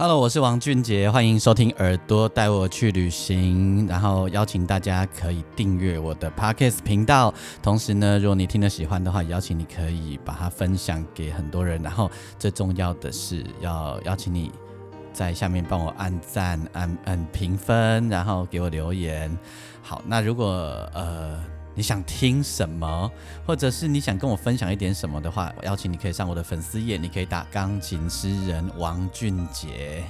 Hello，我是王俊杰，欢迎收听《耳朵带我去旅行》，然后邀请大家可以订阅我的 Podcast 频道。同时呢，如果你听了喜欢的话，邀请你可以把它分享给很多人。然后最重要的是要邀请你在下面帮我按赞、按按评分，然后给我留言。好，那如果呃。你想听什么，或者是你想跟我分享一点什么的话，邀请你可以上我的粉丝页，你可以打钢琴诗人王俊杰。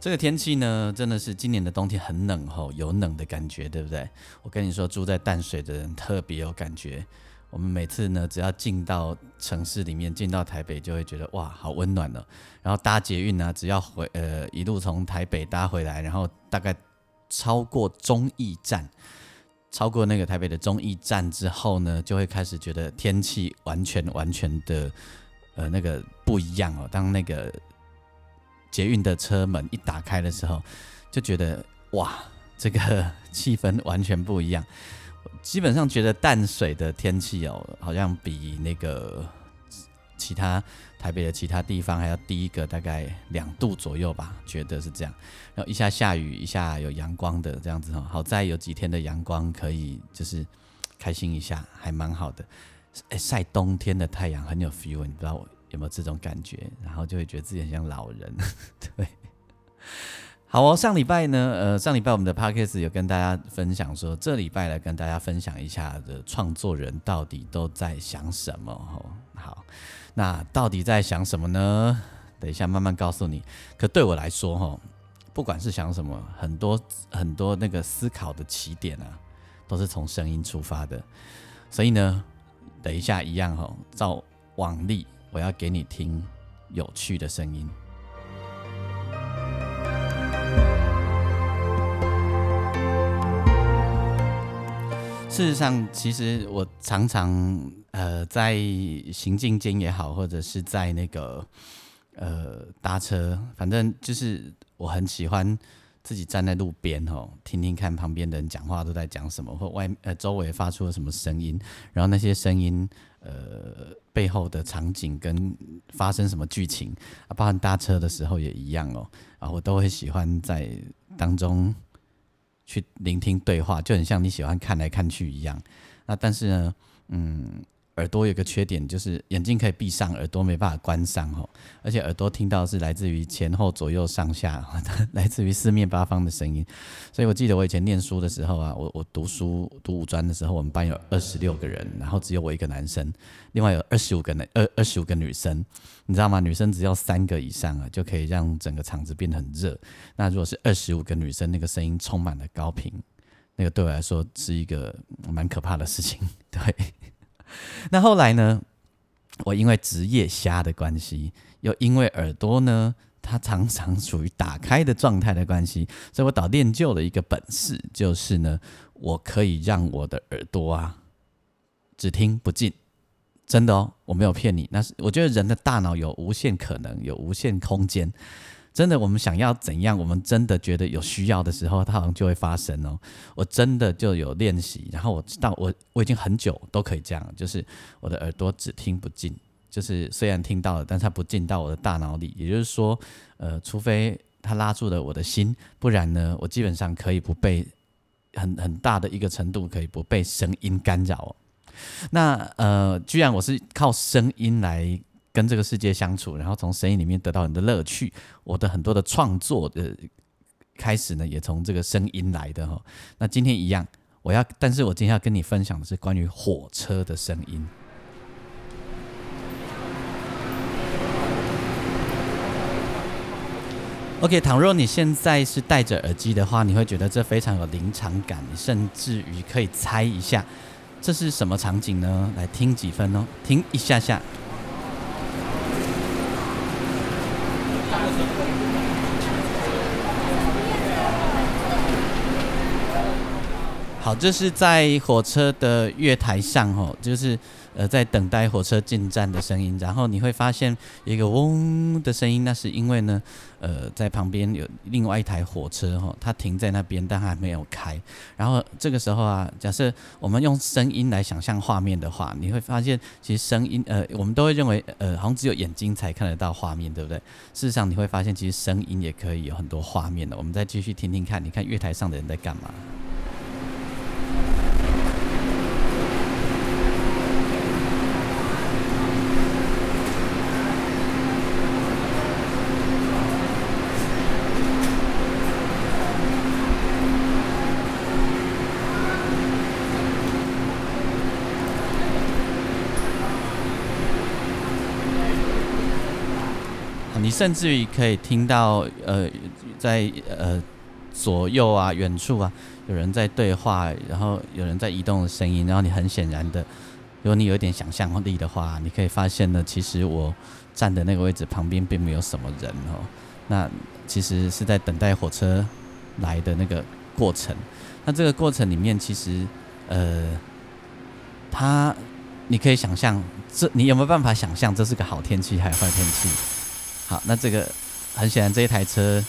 这个天气呢，真的是今年的冬天很冷吼，有冷的感觉，对不对？我跟你说，住在淡水的人特别有感觉。我们每次呢，只要进到城市里面，进到台北，就会觉得哇，好温暖哦。然后搭捷运呢，只要回呃一路从台北搭回来，然后大概超过中义站，超过那个台北的中义站之后呢，就会开始觉得天气完全完全的呃那个不一样哦。当那个捷运的车门一打开的时候，就觉得哇，这个气氛完全不一样。基本上觉得淡水的天气哦，好像比那个其他台北的其他地方还要低一个大概两度左右吧，觉得是这样。然后一下下雨，一下有阳光的这样子哈，好在有几天的阳光可以就是开心一下，还蛮好的。哎，晒冬天的太阳很有 feel，你不知道我有没有这种感觉？然后就会觉得自己很像老人，对。好哦，上礼拜呢，呃，上礼拜我们的 podcast 有跟大家分享说，这礼拜来跟大家分享一下的创作人到底都在想什么哦。好，那到底在想什么呢？等一下慢慢告诉你。可对我来说，哈，不管是想什么，很多很多那个思考的起点啊，都是从声音出发的。所以呢，等一下一样哈，照往例，我要给你听有趣的声音。事实上，其实我常常呃在行进间也好，或者是在那个呃搭车，反正就是我很喜欢自己站在路边哦，听听看旁边的人讲话都在讲什么，或外呃周围发出了什么声音，然后那些声音呃背后的场景跟发生什么剧情啊，包含搭车的时候也一样哦，啊，我都会喜欢在当中。去聆听对话，就很像你喜欢看来看去一样。那但是呢，嗯。耳朵有个缺点，就是眼睛可以闭上，耳朵没办法关上哦。而且耳朵听到是来自于前后左右上下，来自于四面八方的声音。所以我记得我以前念书的时候啊，我我读书读五专的时候，我们班有二十六个人，然后只有我一个男生，另外有二十五个男二二十五个女生。你知道吗？女生只要三个以上啊，就可以让整个场子变得很热。那如果是二十五个女生，那个声音充满了高频，那个对我来说是一个蛮可怕的事情。对。那后来呢？我因为职业瞎的关系，又因为耳朵呢，它常常处于打开的状态的关系，所以我倒练就了一个本事，就是呢，我可以让我的耳朵啊，只听不进，真的哦，我没有骗你。那是我觉得人的大脑有无限可能，有无限空间。真的，我们想要怎样？我们真的觉得有需要的时候，它好像就会发生哦。我真的就有练习，然后我知道我我已经很久都可以这样，就是我的耳朵只听不进，就是虽然听到了，但它不进到我的大脑里。也就是说，呃，除非它拉住了我的心，不然呢，我基本上可以不被很很大的一个程度可以不被声音干扰。那呃，居然我是靠声音来。跟这个世界相处，然后从声音里面得到你的乐趣。我的很多的创作的开始呢，也从这个声音来的哈。那今天一样，我要，但是我今天要跟你分享的是关于火车的声音。OK，倘若你现在是戴着耳机的话，你会觉得这非常有临场感，你甚至于可以猜一下这是什么场景呢？来听几分哦，听一下下。好，这是在火车的月台上哦，就是呃在等待火车进站的声音。然后你会发现一个嗡的声音，那是因为呢，呃，在旁边有另外一台火车哈，它停在那边，但还没有开。然后这个时候啊，假设我们用声音来想象画面的话，你会发现其实声音呃，我们都会认为呃，好像只有眼睛才看得到画面，对不对？事实上你会发现，其实声音也可以有很多画面的。我们再继续听听看，你看月台上的人在干嘛？甚至于可以听到，呃，在呃左右啊、远处啊，有人在对话，然后有人在移动的声音，然后你很显然的，如果你有一点想象力的话，你可以发现呢，其实我站的那个位置旁边并没有什么人哦，那其实是在等待火车来的那个过程。那这个过程里面，其实呃，它你可以想象，这你有没有办法想象这是个好天气还是坏天气？好，那这个很显然，这一台车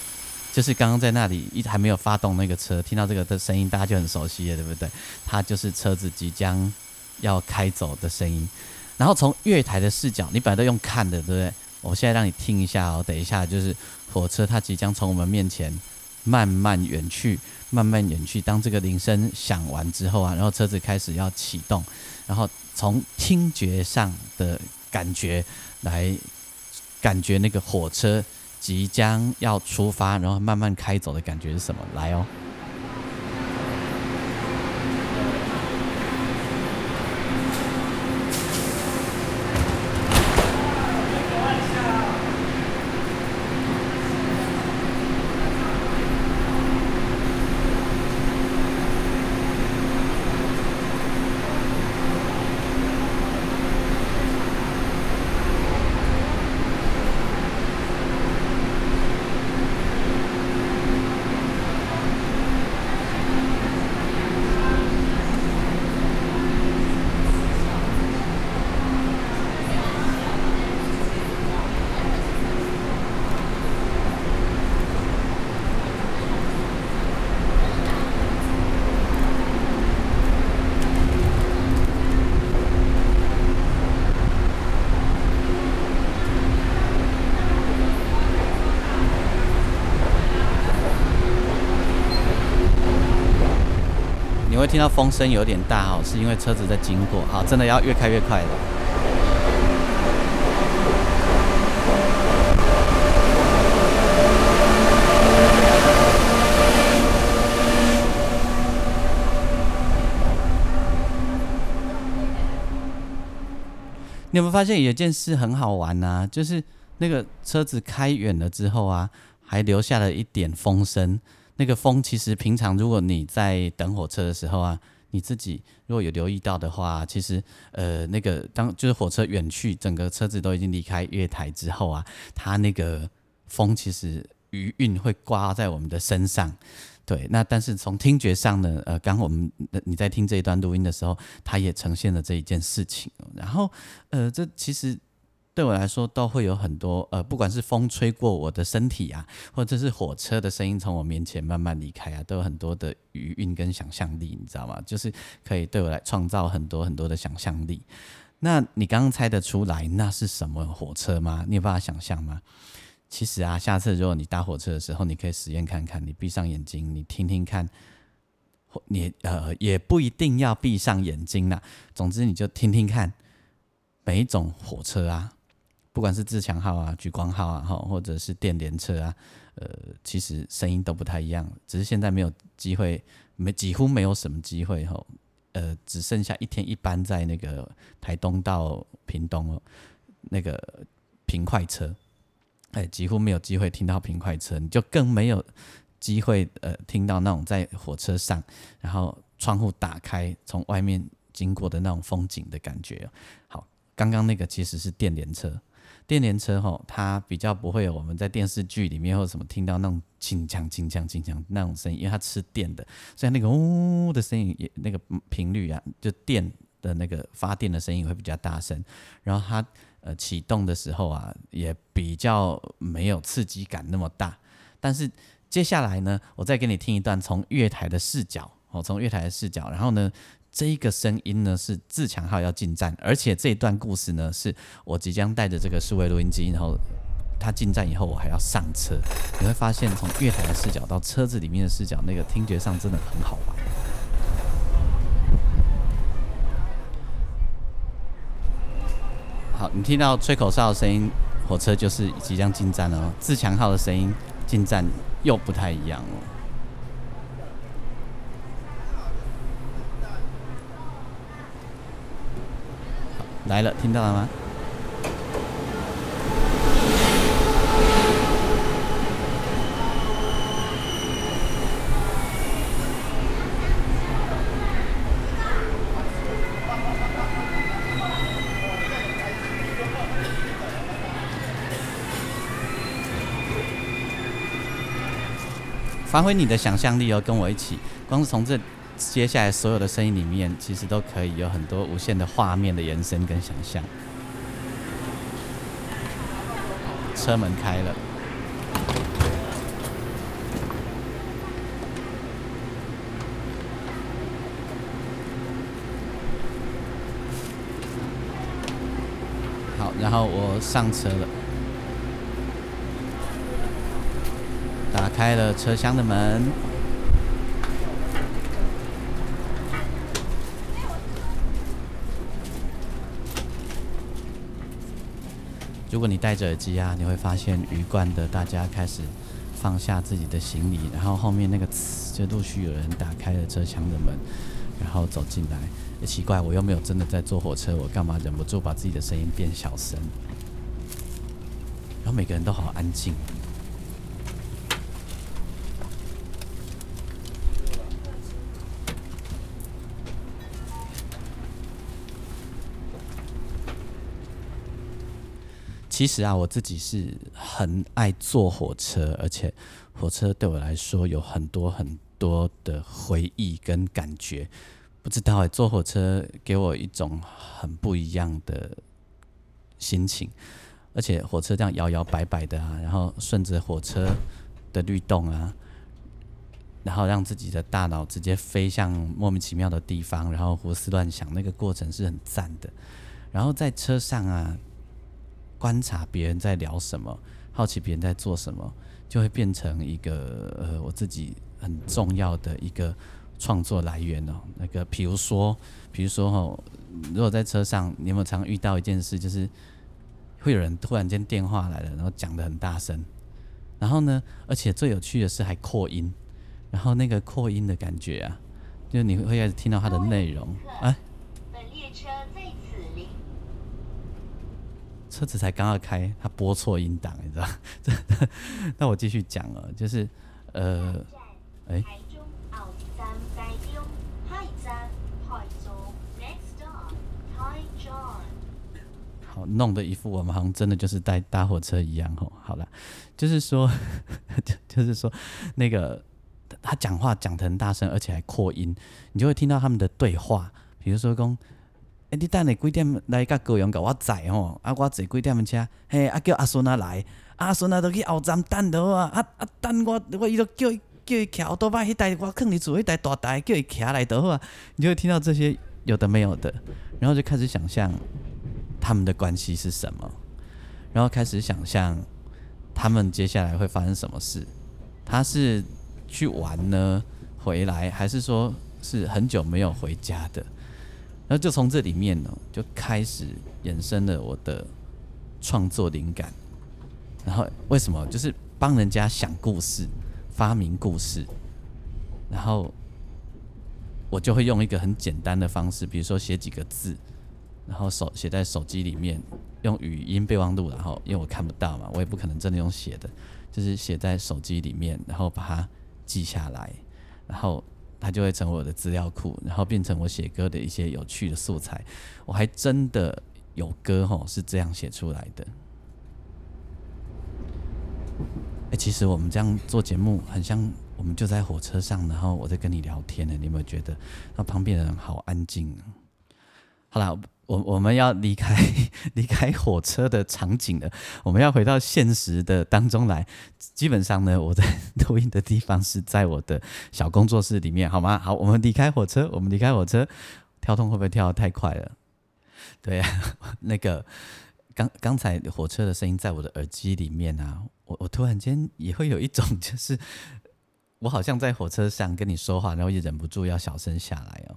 就是刚刚在那里一还没有发动那个车，听到这个的声音，大家就很熟悉了，对不对？它就是车子即将要开走的声音。然后从月台的视角，你本来都用看的，对不对？我现在让你听一下哦，等一下就是火车它即将从我们面前慢慢远去，慢慢远去。当这个铃声响完之后啊，然后车子开始要启动，然后从听觉上的感觉来。感觉那个火车即将要出发，然后慢慢开走的感觉是什么？来哦。听到风声有点大哦，是因为车子在经过。好，真的要越开越快了。你有没有发现有件事很好玩呢？就是那个车子开远了之后啊，还留下了一点风声。那个风其实平常如果你在等火车的时候啊，你自己如果有留意到的话，其实呃那个当就是火车远去，整个车子都已经离开月台之后啊，它那个风其实余韵会刮在我们的身上。对，那但是从听觉上呢，呃，刚我们你在听这一段录音的时候，它也呈现了这一件事情。然后呃，这其实。对我来说，都会有很多呃，不管是风吹过我的身体啊，或者是火车的声音从我面前慢慢离开啊，都有很多的余韵跟想象力，你知道吗？就是可以对我来创造很多很多的想象力。那你刚刚猜得出来那是什么火车吗？你有办法想象吗？其实啊，下次如果你搭火车的时候，你可以实验看看，你闭上眼睛，你听听看，你呃也不一定要闭上眼睛啦，总之你就听听看每一种火车啊。不管是自强号啊、莒光号啊，哈，或者是电联车啊，呃，其实声音都不太一样，只是现在没有机会，没几乎没有什么机会，哈，呃，只剩下一天一班在那个台东到屏东哦，那个平快车，哎，几乎没有机会听到平快车，你就更没有机会呃听到那种在火车上，然后窗户打开，从外面经过的那种风景的感觉。好，刚刚那个其实是电联车，电联车吼，它比较不会有我们在电视剧里面或者什么听到那种轻锵轻锵轻锵那种声音，因为它吃电的，所以那个呜的声音也那个频率啊，就电的那个发电的声音会比较大声，然后它。呃，启动的时候啊，也比较没有刺激感那么大。但是接下来呢，我再给你听一段从月台的视角，哦，从月台的视角，然后呢，这一个声音呢是自强号要进站，而且这一段故事呢，是我即将带着这个数位录音机，然后它进站以后，我还要上车。你会发现，从月台的视角到车子里面的视角，那个听觉上真的很好玩。好，你听到吹口哨的声音，火车就是即将进站了哦。自强号的声音进站又不太一样哦。来了，听到了吗？发挥你的想象力哦，跟我一起。光是从这接下来所有的声音里面，其实都可以有很多无限的画面的延伸跟想象。车门开了，好，然后我上车了。打开了车厢的门。如果你戴着耳机啊，你会发现鱼贯的大家开始放下自己的行李，然后后面那个就陆续有人打开了车厢的门，然后走进来。也奇怪，我又没有真的在坐火车，我干嘛忍不住把自己的声音变小声？然后每个人都好安静。其实啊，我自己是很爱坐火车，而且火车对我来说有很多很多的回忆跟感觉。不知道哎，坐火车给我一种很不一样的心情，而且火车这样摇摇摆摆的啊，然后顺着火车的律动啊，然后让自己的大脑直接飞向莫名其妙的地方，然后胡思乱想，那个过程是很赞的。然后在车上啊。观察别人在聊什么，好奇别人在做什么，就会变成一个呃我自己很重要的一个创作来源哦。那个比如说，比如说哈，如果在车上，你有没有常遇到一件事，就是会有人突然间电话来了，然后讲的很大声，然后呢，而且最有趣的是还扩音，然后那个扩音的感觉啊，就你会开始听到它的内容啊。车子才刚要开，他播错音档，你知道？那我继续讲了，就是呃，哎，好，弄得一副我们好像真的就是在搭火车一样吼。好了，就是说，就是说，那个他讲话讲得很大声，而且还扩音，你就会听到他们的对话，比如说讲。哎，你等下几点来甲高阳甲我载吼？啊，我坐几点的车？嘿，啊叫阿孙啊来，阿孙啊都去后站等着啊！啊啊等我，我伊都叫叫伊徛多摆迄台，我囥伫厝迄台大台叫伊徛来得好啊！你就会听到这些有的没有的，然后就开始想象他们的关系是什么，然后开始想象他们接下来会发生什么事。他是去玩呢，回来，还是说是很久没有回家的？然后就从这里面呢，就开始衍生了我的创作灵感。然后为什么？就是帮人家想故事、发明故事。然后我就会用一个很简单的方式，比如说写几个字，然后手写在手机里面，用语音备忘录，然后因为我看不到嘛，我也不可能真的用写的，就是写在手机里面，然后把它记下来，然后它就会成为我的资料库，然后变成我写歌的一些有趣的素材。我还真的有歌吼是这样写出来的。哎，其实我们这样做节目，很像我们就在火车上，然后我在跟你聊天呢。你有没有觉得，那旁边的人好安静啊？好了，我我们要离开 离开火车的场景了，我们要回到现实的当中来。基本上呢，我在 录音的地方是在我的小工作室里面，好吗？好，我们离开火车，我们离开火车，跳动会不会跳得太快了？对呀，那个。刚刚才火车的声音在我的耳机里面啊，我我突然间也会有一种，就是我好像在火车上跟你说话，然后也忍不住要小声下来哦。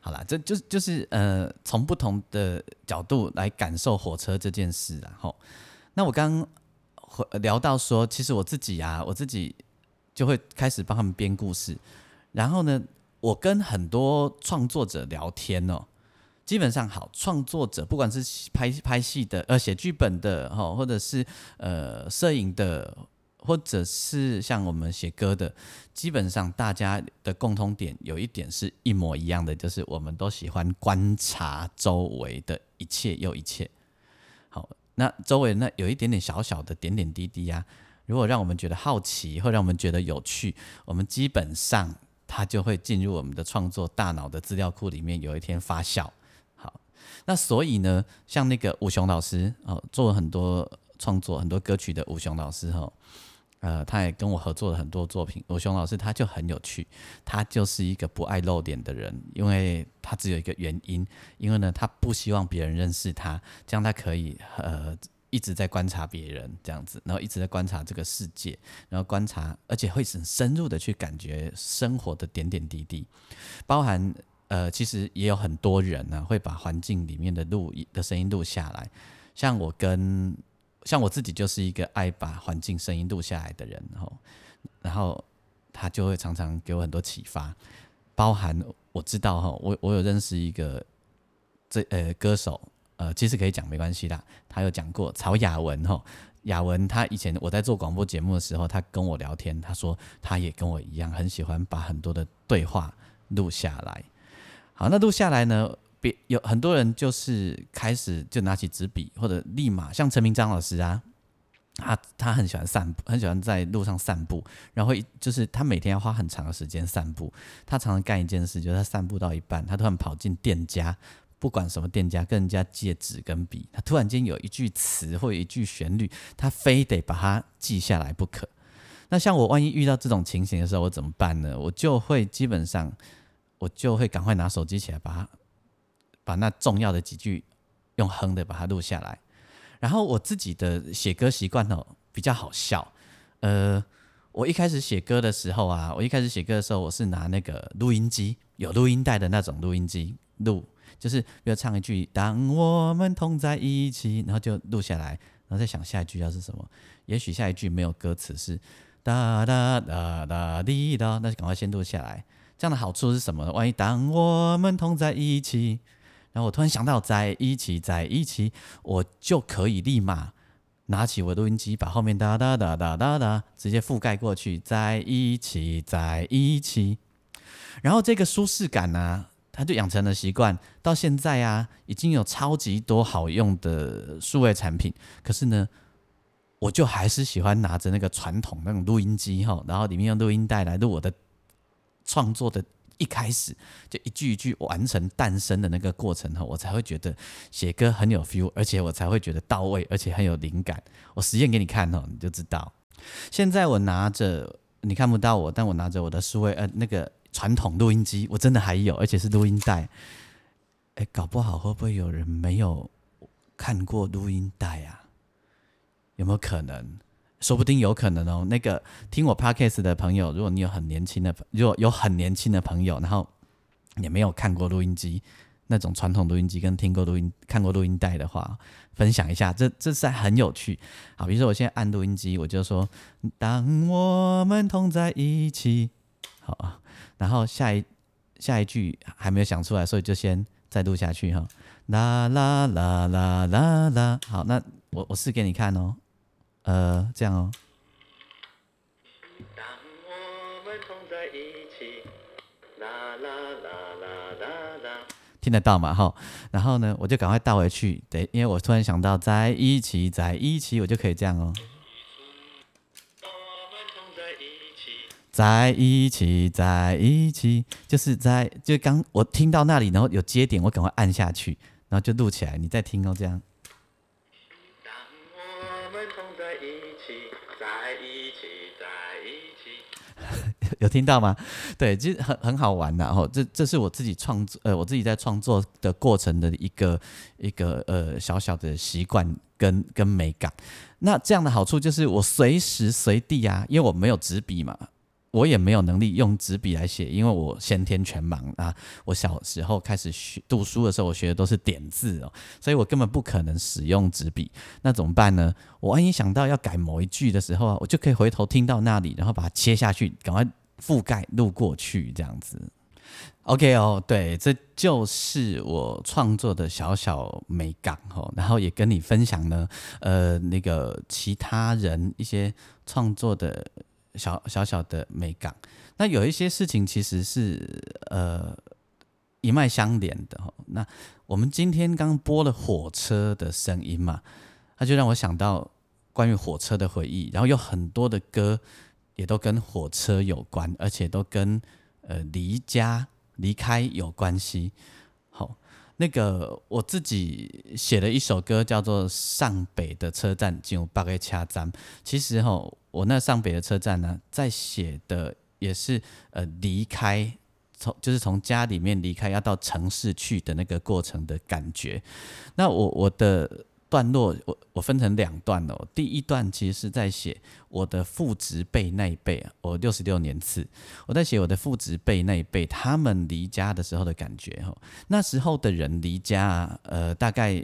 好了，这就就是呃，从不同的角度来感受火车这件事，然后，那我刚聊到说，其实我自己啊，我自己就会开始帮他们编故事，然后呢，我跟很多创作者聊天哦。基本上好，创作者不管是拍拍戏的，呃，写剧本的，哈，或者是呃摄影的，或者是像我们写歌的，基本上大家的共通点有一点是一模一样的，就是我们都喜欢观察周围的一切又一切。好，那周围那有一点点小小的点点滴滴啊，如果让我们觉得好奇，或让我们觉得有趣，我们基本上它就会进入我们的创作大脑的资料库里面，有一天发酵。好那所以呢，像那个武雄老师哦，做了很多创作、很多歌曲的武雄老师哈，呃，他也跟我合作了很多作品。武雄老师他就很有趣，他就是一个不爱露脸的人，因为他只有一个原因，因为呢，他不希望别人认识他，这样他可以呃一直在观察别人这样子，然后一直在观察这个世界，然后观察，而且会很深入的去感觉生活的点点滴滴，包含。呃，其实也有很多人呢，会把环境里面的录的声音录下来。像我跟像我自己就是一个爱把环境声音录下来的人，然后，然后他就会常常给我很多启发。包含我知道哈，我我有认识一个这呃歌手，呃，其实可以讲没关系的。他有讲过曹雅文哈，雅文他以前我在做广播节目的时候，他跟我聊天，他说他也跟我一样，很喜欢把很多的对话录下来。好，那录下来呢？别有很多人就是开始就拿起纸笔，或者立马像陈明章老师啊，他他很喜欢散步，很喜欢在路上散步，然后就是他每天要花很长的时间散步。他常常干一件事，就是他散步到一半，他突然跑进店家，不管什么店家，跟人家借纸跟笔。他突然间有一句词或一句旋律，他非得把它记下来不可。那像我万一遇到这种情形的时候，我怎么办呢？我就会基本上。我就会赶快拿手机起来，把它把那重要的几句用哼的把它录下来。然后我自己的写歌习惯哦比较好笑。呃，我一开始写歌的时候啊，我一开始写歌的时候，我是拿那个录音机，有录音带的那种录音机录，就是比如唱一句“当我们同在一起”，然后就录下来，然后再想下一句要是什么。也许下一句没有歌词，是哒哒哒哒滴哒，那就赶快先录下来。这样的好处是什么呢？万一当我们同在一起，然后我突然想到在一起，在一起，我就可以立马拿起我的录音机，把后面哒哒哒哒哒哒直接覆盖过去，在一起，在一起。然后这个舒适感呢，他就养成了习惯。到现在啊，已经有超级多好用的数位产品，可是呢，我就还是喜欢拿着那个传统那种录音机哈，然后里面用录音带来录我的。创作的一开始就一句一句完成诞生的那个过程哈，我才会觉得写歌很有 feel，而且我才会觉得到位，而且很有灵感。我实验给你看哦，你就知道。现在我拿着，你看不到我，但我拿着我的数位呃那个传统录音机，我真的还有，而且是录音带。哎，搞不好会不会有人没有看过录音带啊？有没有可能？说不定有可能哦。那个听我 podcast 的朋友，如果你有很年轻的，如果有很年轻的朋友，然后也没有看过录音机那种传统录音机，跟听过录音、看过录音带的话，分享一下，这这是很有趣。好，比如说我现在按录音机，我就说：“当我们同在一起。”好啊，然后下一下一句还没有想出来，所以就先再录下去哈。啦啦啦啦啦啦。好，那我我试给你看哦，呃，这样哦。当我们同在一起，啦啦啦啦啦啦，听得到吗？哈，然后呢，我就赶快倒回去，对，因为我突然想到在一起，在一起，我就可以这样哦。在一起，在一起，就是在就刚我听到那里，然后有接点，我赶快按下去，然后就录起来。你再听哦，这样。有听到吗？对，其实很很好玩的哦。这这是我自己创作，呃，我自己在创作的过程的一个一个呃小小的习惯跟跟美感。那这样的好处就是我随时随地啊，因为我没有纸笔嘛。我也没有能力用纸笔来写，因为我先天全盲啊。我小时候开始学读书的时候，我学的都是点字哦，所以我根本不可能使用纸笔。那怎么办呢？我万一想到要改某一句的时候啊，我就可以回头听到那里，然后把它切下去，赶快覆盖路过去，这样子。OK 哦，对，这就是我创作的小小美感哦。然后也跟你分享呢，呃，那个其他人一些创作的。小小小的美感，那有一些事情其实是呃一脉相连的哈。那我们今天刚播了火车的声音嘛，它就让我想到关于火车的回忆，然后有很多的歌也都跟火车有关，而且都跟呃离家离开有关系。好，那个我自己写了一首歌，叫做《上北的车站进入八个车站》，其实哈。我那上北的车站呢，在写的也是呃离开，从就是从家里面离开，要到城市去的那个过程的感觉。那我我的段落，我我分成两段哦。第一段其实是在写我的父执辈那一辈，我六十六年次，我在写我的父执辈那一辈他们离家的时候的感觉哈。那时候的人离家，呃，大概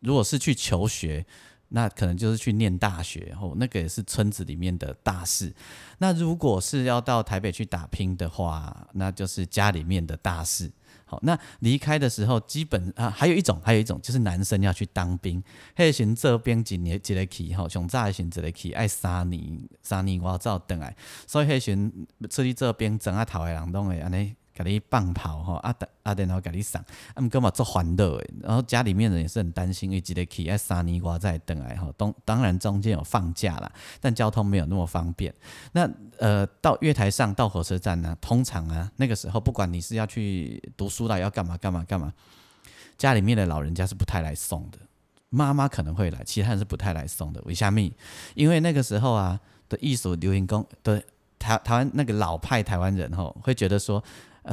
如果是去求学。那可能就是去念大学，哦，那个也是村子里面的大事。那如果是要到台北去打拼的话，那就是家里面的大事。好，那离开的时候，基本啊，还有一种，还有一种就是男生要去当兵，迄时这边几年一个去，吼，上早时一个去，爱三年，三年我走等来，所以迄时出去这边整啊头的人拢会安尼。给你放跑哈，阿等阿等，然后给你送，他们干嘛做欢乐诶？然后家里面人也是很担心，因为记得去爱三年瓜在等来哈。当当然中间有放假啦，但交通没有那么方便。那呃，到月台上到火车站呢，通常啊，那个时候不管你是要去读书啦，要干嘛干嘛干嘛，家里面的老人家是不太来送的。妈妈可能会来，其他人是不太来送的。为虾米？因为那个时候啊的艺术流行工的台台湾那个老派台湾人吼，会觉得说。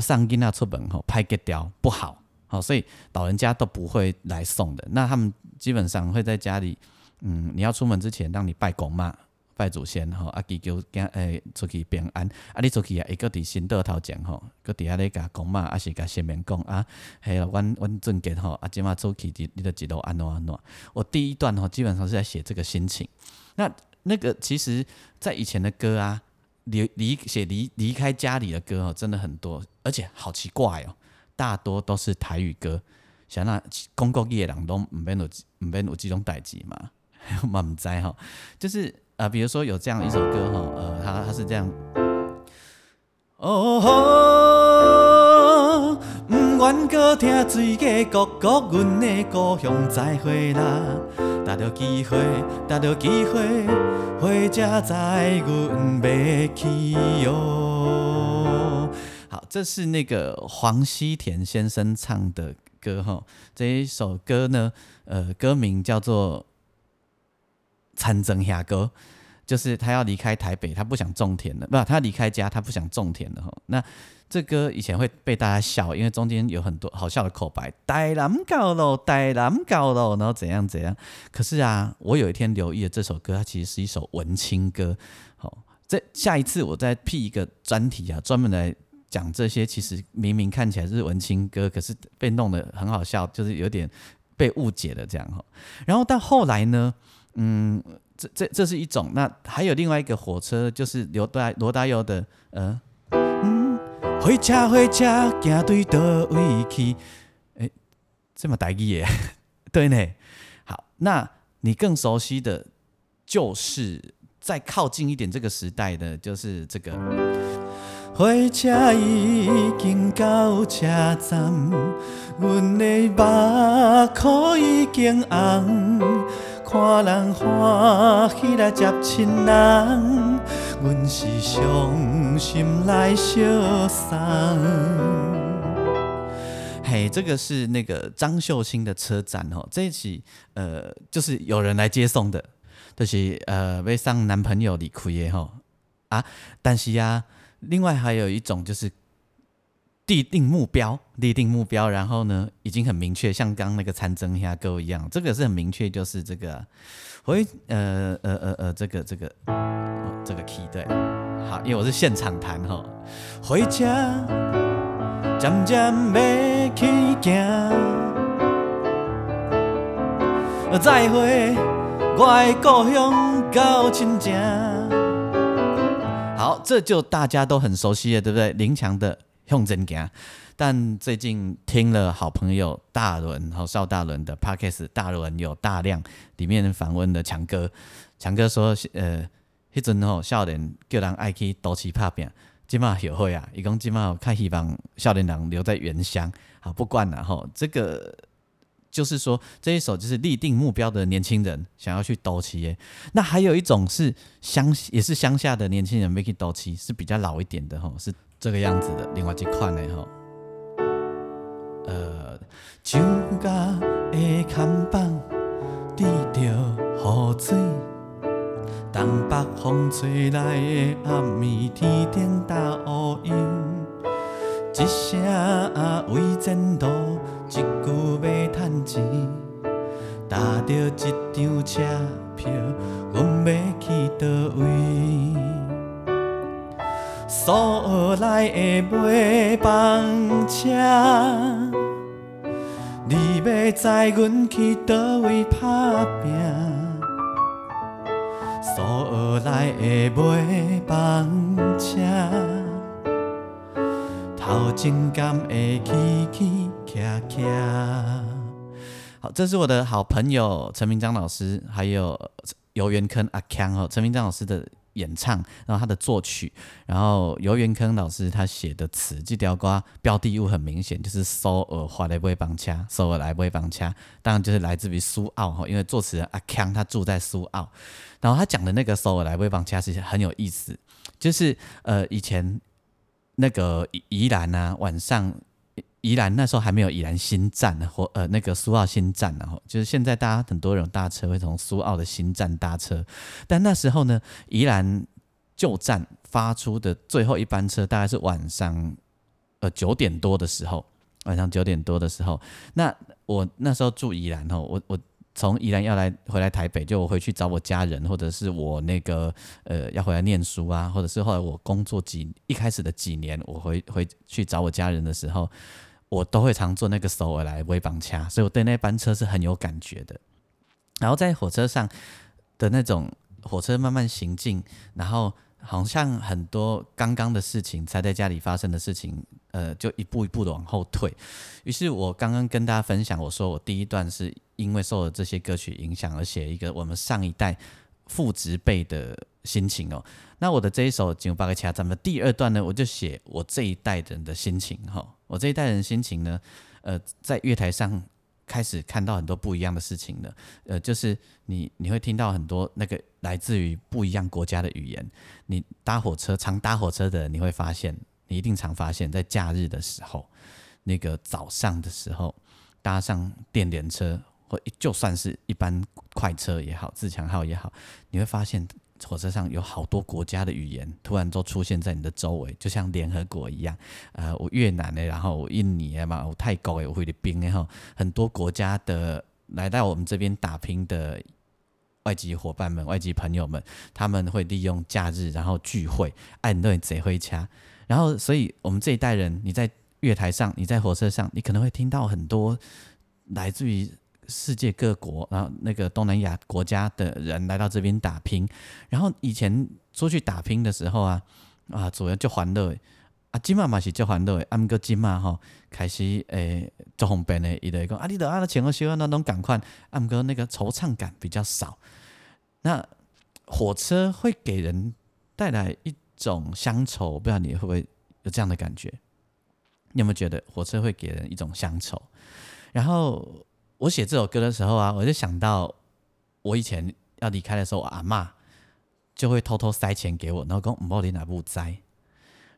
上囡仔出门吼，拍个雕不好，好，所以老人家都不会来送的。那他们基本上会在家里，嗯，你要出门之前让你拜公妈、拜祖先吼，啊祈求惊诶出去平安。啊，你出去啊，一个伫新道头前吼，搁伫遐咧甲公妈，啊是甲先面讲啊，嘿，阮阮俊杰吼，啊即马出去你你的一路安怎安怎。我第一段吼，基本上是在写这个心情。那那个其实，在以前的歌啊。离离写离离开家里的歌哦，真的很多，而且好奇怪哦，大多都是台语歌。像那公共业人都唔免有唔免有这种代志嘛，嘛唔知哈。就是啊，比如说有这样一首歌哈，呃，它它是这样。哦吼，唔愿搁听水家哥哥，阮的故乡再会啦。达到机会，达到机会，回家载阮要去哟。好，这是那个黄西田先生唱的歌哈。这一首歌呢，呃，歌名叫做《参政下歌》，就是他要离开台北，他不想种田了，不，他离开家，他不想种田了哈。那这歌以前会被大家笑，因为中间有很多好笑的口白，带南高喽，带南高喽，然后怎样怎样。可是啊，我有一天留意了这首歌，它其实是一首文青歌。好，这下一次我再辟一个专题啊，专门来讲这些，其实明明看起来是文青歌，可是被弄得很好笑，就是有点被误解的这样哈。然后到后来呢，嗯，这这这是一种，那还有另外一个火车，就是刘大罗大佑的，呃。火车火车行对倒位去？诶，这么大意耶，对呢。好，那你更熟悉的，就是再靠近一点这个时代的，就是这个。火车已经到车站，阮的目眶已经红，看人欢喜来接亲人，阮是伤心来相送。嘿，这个是那个张秀清的车站哦，这一期呃就是有人来接送的，就是呃为上男朋友离开的吼啊，但是呀，另外还有一种就是立定目标，立定目标，然后呢已经很明确，像刚那个参争下沟一样，这个是很明确，就是这个回呃呃呃呃这个这个这个 key 对，好，因为我是现场弹哈，回家。渐渐要去行，再会我的故乡到亲情。好，这就大家都很熟悉了，对不对？林强的向前行。但最近听了好朋友大伦和邵大伦的 podcast，大伦有大量里面访问的强哥，强哥说，呃，迄阵吼少年叫人爱去都市拍拼。今嘛有会啊，伊讲即嘛看希望少年郎留在原乡，好不管了吼。这个就是说这一首就是立定目标的年轻人想要去斗气耶。那还有一种是乡也是乡下的年轻人 make it 斗旗，是比较老一点的吼，是这个样子的。另外一款呢吼，呃，酒家的看板滴着雨水。东北风吹来的暗暝，天顶打乌云。一声为前途，一句要趁钱。搭着一张车票，阮要去倒位？所来的尾班车，你要载阮去倒位打拼？所来的尾班车，头前敢会起起徛徛。好，这是我的好朋友陈明章老师，还有游园坑阿康哦，陈明章老师的。演唱，然后他的作曲，然后游园坑老师他写的词，这条歌标的物很明显，就是苏尔华莱威邦恰，苏尔莱威邦恰，当然就是来自于苏澳哈，因为作词人阿康他住在苏澳，然后他讲的那个苏尔莱威邦恰是很有意思，就是呃以前那个宜兰啊晚上。宜兰那时候还没有宜兰新站或呃那个苏澳新站，然后就是现在大家很多人搭车会从苏澳的新站搭车，但那时候呢，宜兰旧站发出的最后一班车大概是晚上呃九点多的时候，晚上九点多的时候，那我那时候住宜兰哦，我我从宜兰要来回来台北，就我回去找我家人，或者是我那个呃要回来念书啊，或者是后来我工作几一开始的几年，我回回去找我家人的时候。我都会常坐那个首尔来威邦恰，所以我对那班车是很有感觉的。然后在火车上的那种火车慢慢行进，然后好像很多刚刚的事情才在家里发生的事情，呃，就一步一步的往后退。于是我刚刚跟大家分享，我说我第一段是因为受了这些歌曲影响而写一个我们上一代父执辈的心情哦。那我的这一首《金巴克恰》咱们第二段呢，我就写我这一代人的心情哈。我这一代人心情呢，呃，在月台上开始看到很多不一样的事情了。呃，就是你你会听到很多那个来自于不一样国家的语言。你搭火车，常搭火车的，你会发现，你一定常发现，在假日的时候，那个早上的时候，搭上电联车或就算是一般快车也好，自强号也好，你会发现。火车上有好多国家的语言，突然都出现在你的周围，就像联合国一样。呃，我越南的，然后印尼的嘛，我泰国的，我菲律宾的哈，很多国家的来到我们这边打拼的外籍伙伴们、外籍朋友们，他们会利用假日然后聚会，爱你都贼会掐。然后，所以我们这一代人，你在月台上，你在火车上，你可能会听到很多来自于。世界各国，然后那个东南亚国家的人来到这边打拼，然后以前出去打拼的时候啊，啊，主要就欢乐，啊，即嘛嘛是足烦恼的，啊，毋过即嘛吼开始诶足方便的，伊就会讲啊，你著安尼穿个小安那拢赶快，啊，毋过那个惆怅感比较少。那火车会给人带来一种乡愁，不知道你会不会有这样的感觉？你有没有觉得火车会给人一种乡愁？然后我写这首歌的时候啊，我就想到我以前要离开的时候，我阿嬷就会偷偷塞钱给我，然后讲唔好你哪部栽。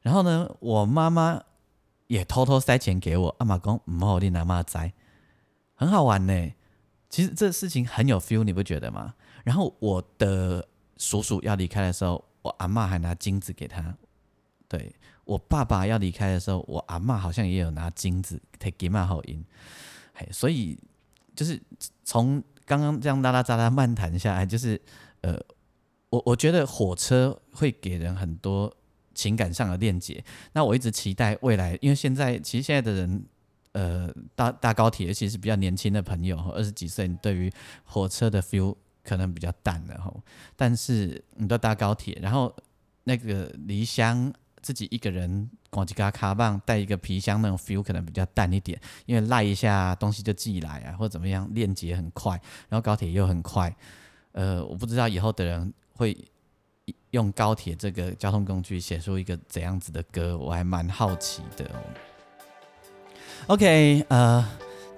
然后呢，我妈妈也偷偷塞钱给我，阿妈讲唔好你哪妈栽，很好玩呢。其实这事情很有 feel，你不觉得吗？然后我的叔叔要离开的时候，我阿妈还拿金子给他。对我爸爸要离开的时候，我阿妈好像也有拿金子 take my 好音。所以就是从刚刚这样拉拉杂杂漫谈下来，就是呃，我我觉得火车会给人很多情感上的链接。那我一直期待未来，因为现在其实现在的人，呃，搭搭高铁，尤其是比较年轻的朋友，二十几岁，你对于火车的 feel 可能比较淡了吼。但是你都搭高铁，然后那个离乡。自己一个人逛几家卡棒，带一个皮箱，那种 feel 可能比较淡一点，因为赖一下东西就寄来啊，或怎么样，链接很快，然后高铁又很快。呃，我不知道以后的人会用高铁这个交通工具写出一个怎样子的歌，我还蛮好奇的。OK，呃。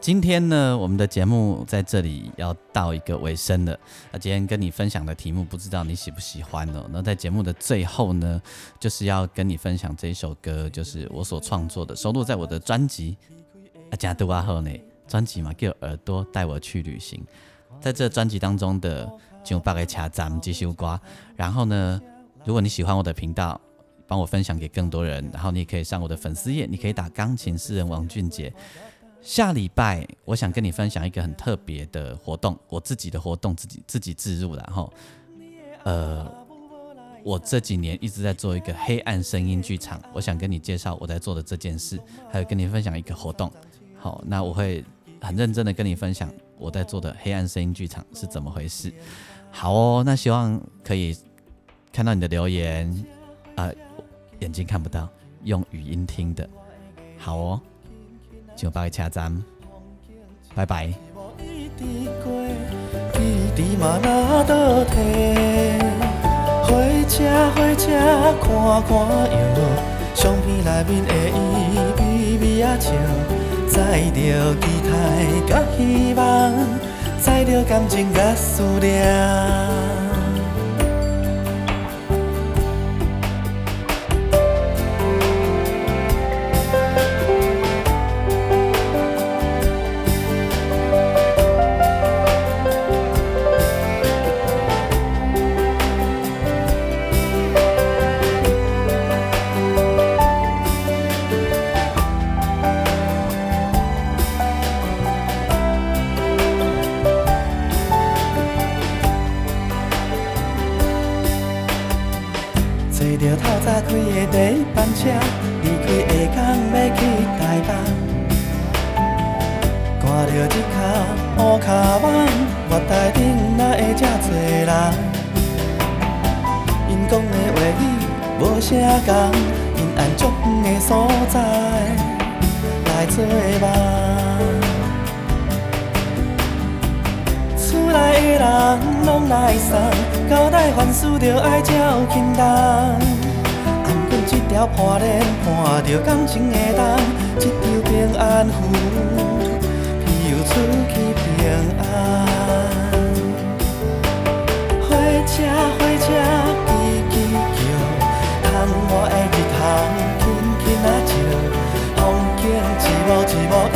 今天呢，我们的节目在这里要到一个尾声了。那今天跟你分享的题目，不知道你喜不喜欢哦。那在节目的最后呢，就是要跟你分享这一首歌，就是我所创作的，收录在我的专辑《阿加杜阿后》呢。专辑嘛，叫《耳朵带我去旅行》。在这专辑当中的就八个卡咱们继续刮。然后呢，如果你喜欢我的频道，帮我分享给更多人。然后你也可以上我的粉丝页，你可以打钢琴诗人王俊杰。下礼拜我想跟你分享一个很特别的活动，我自己的活动自己自己自入，然后，呃，我这几年一直在做一个黑暗声音剧场，我想跟你介绍我在做的这件事，还有跟你分享一个活动。好，那我会很认真的跟你分享我在做的黑暗声音剧场是怎么回事。好哦，那希望可以看到你的留言，啊，眼睛看不到，用语音听的，好哦。就拜车站，拜拜。火车火车看看哟，相片内面的伊微微啊笑，载着期待甲希望，载着感情甲思念。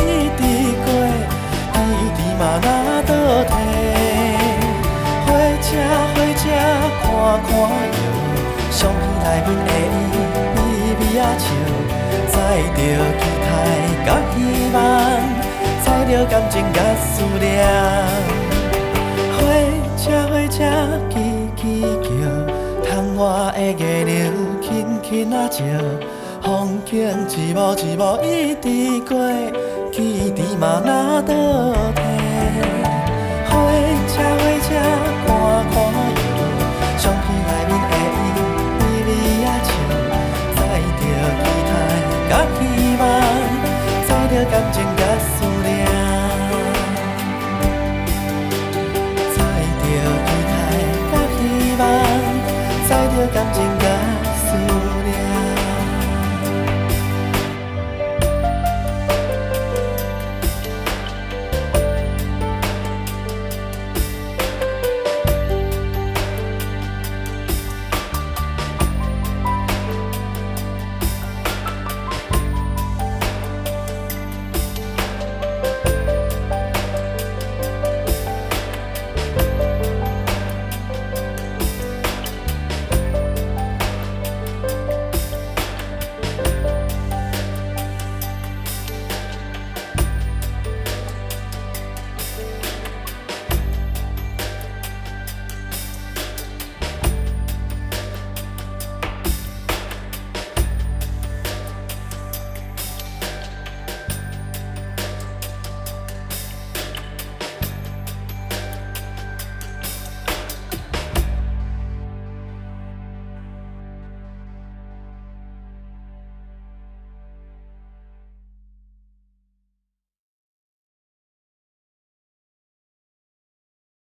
一直过，天天嘛。那倒退火车，火车看看伊相片内面，伊微微啊笑，载着期待甲希望，载着感情甲思念。火车，火车，痴痴叫窗外的月亮，轻轻啊笑。风景，一幕一幕，一直过。记蒂嘛那倒退。火车火车赶看伊，相片内面的伊微微啊笑，载着期待甲希望，载着感情。